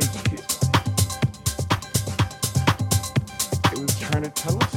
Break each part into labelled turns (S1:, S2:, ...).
S1: like it was trying to tell us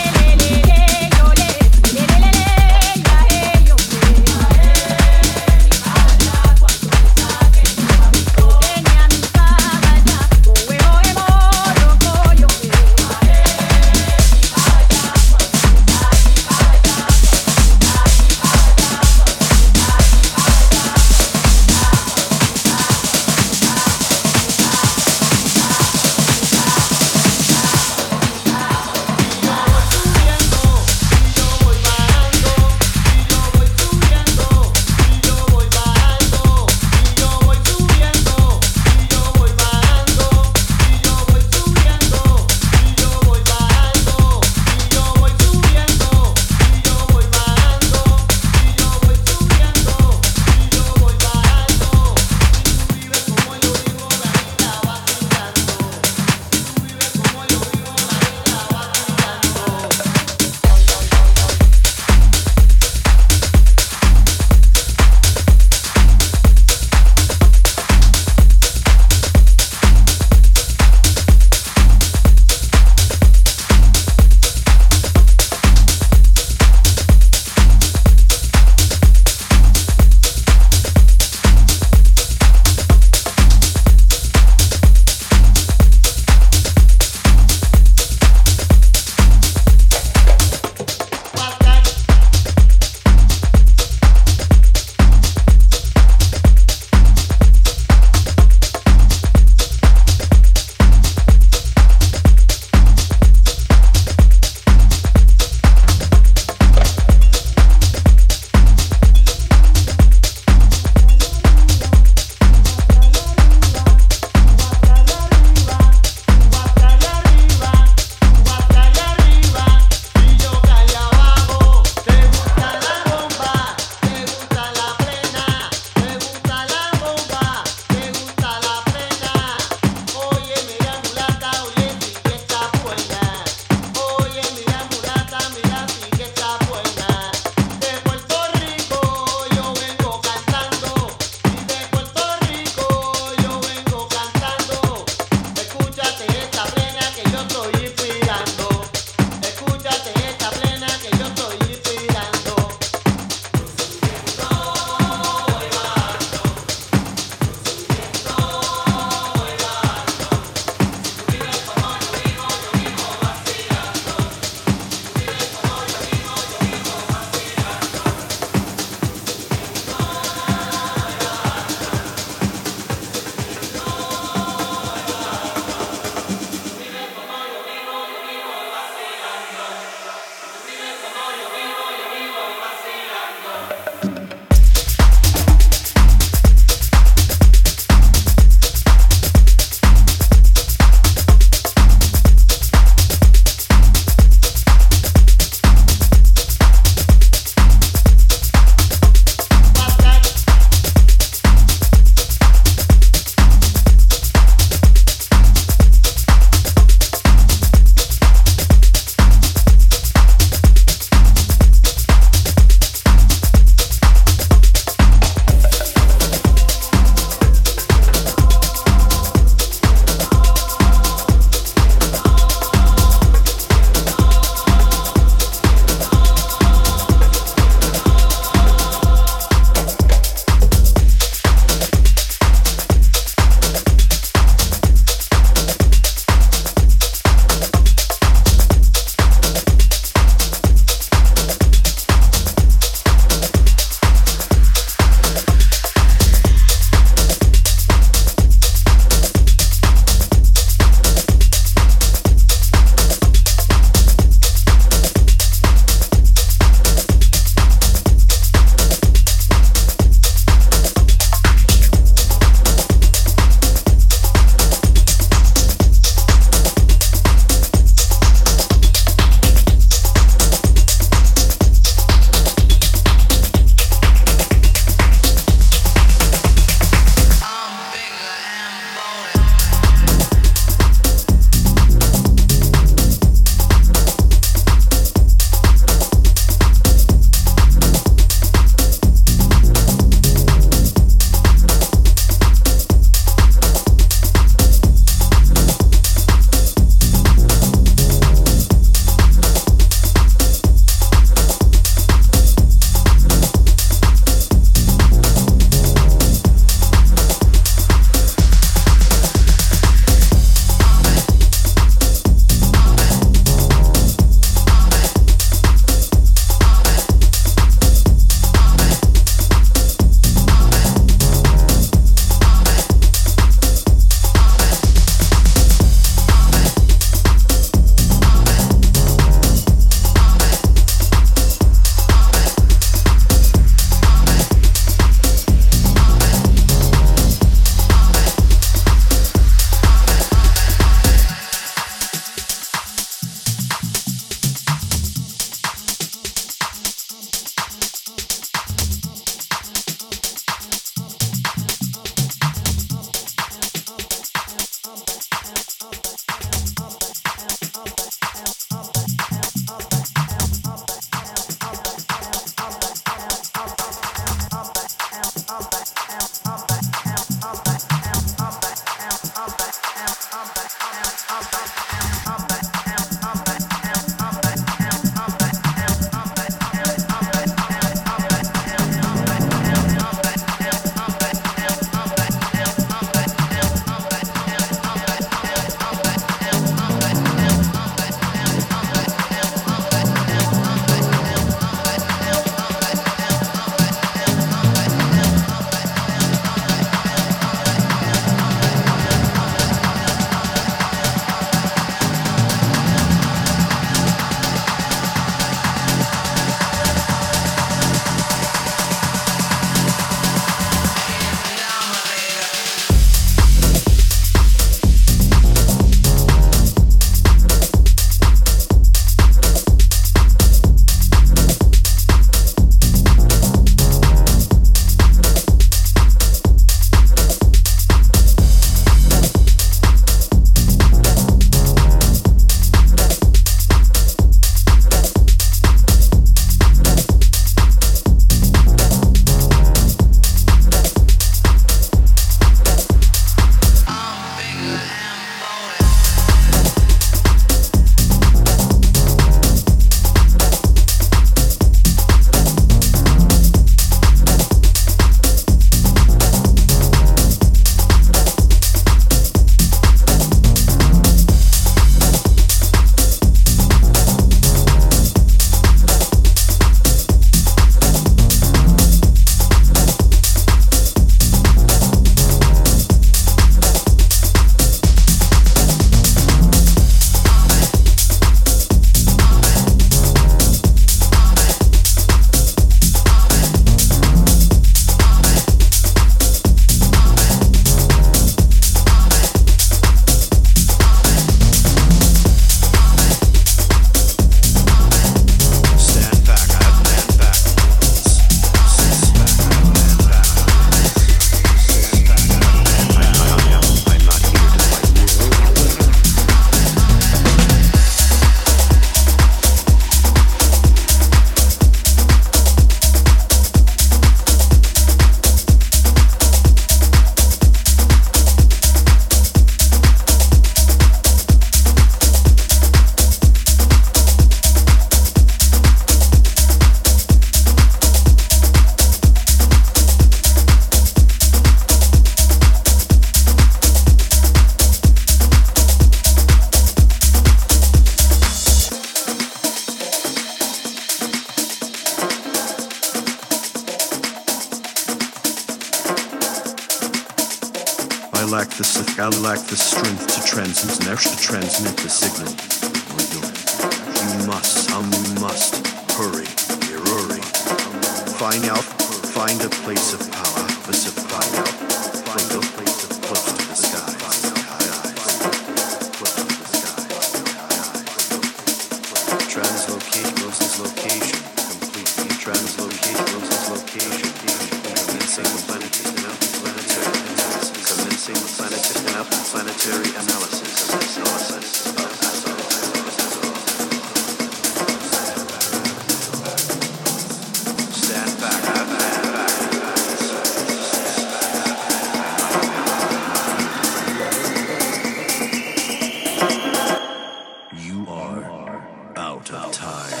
S2: out of time.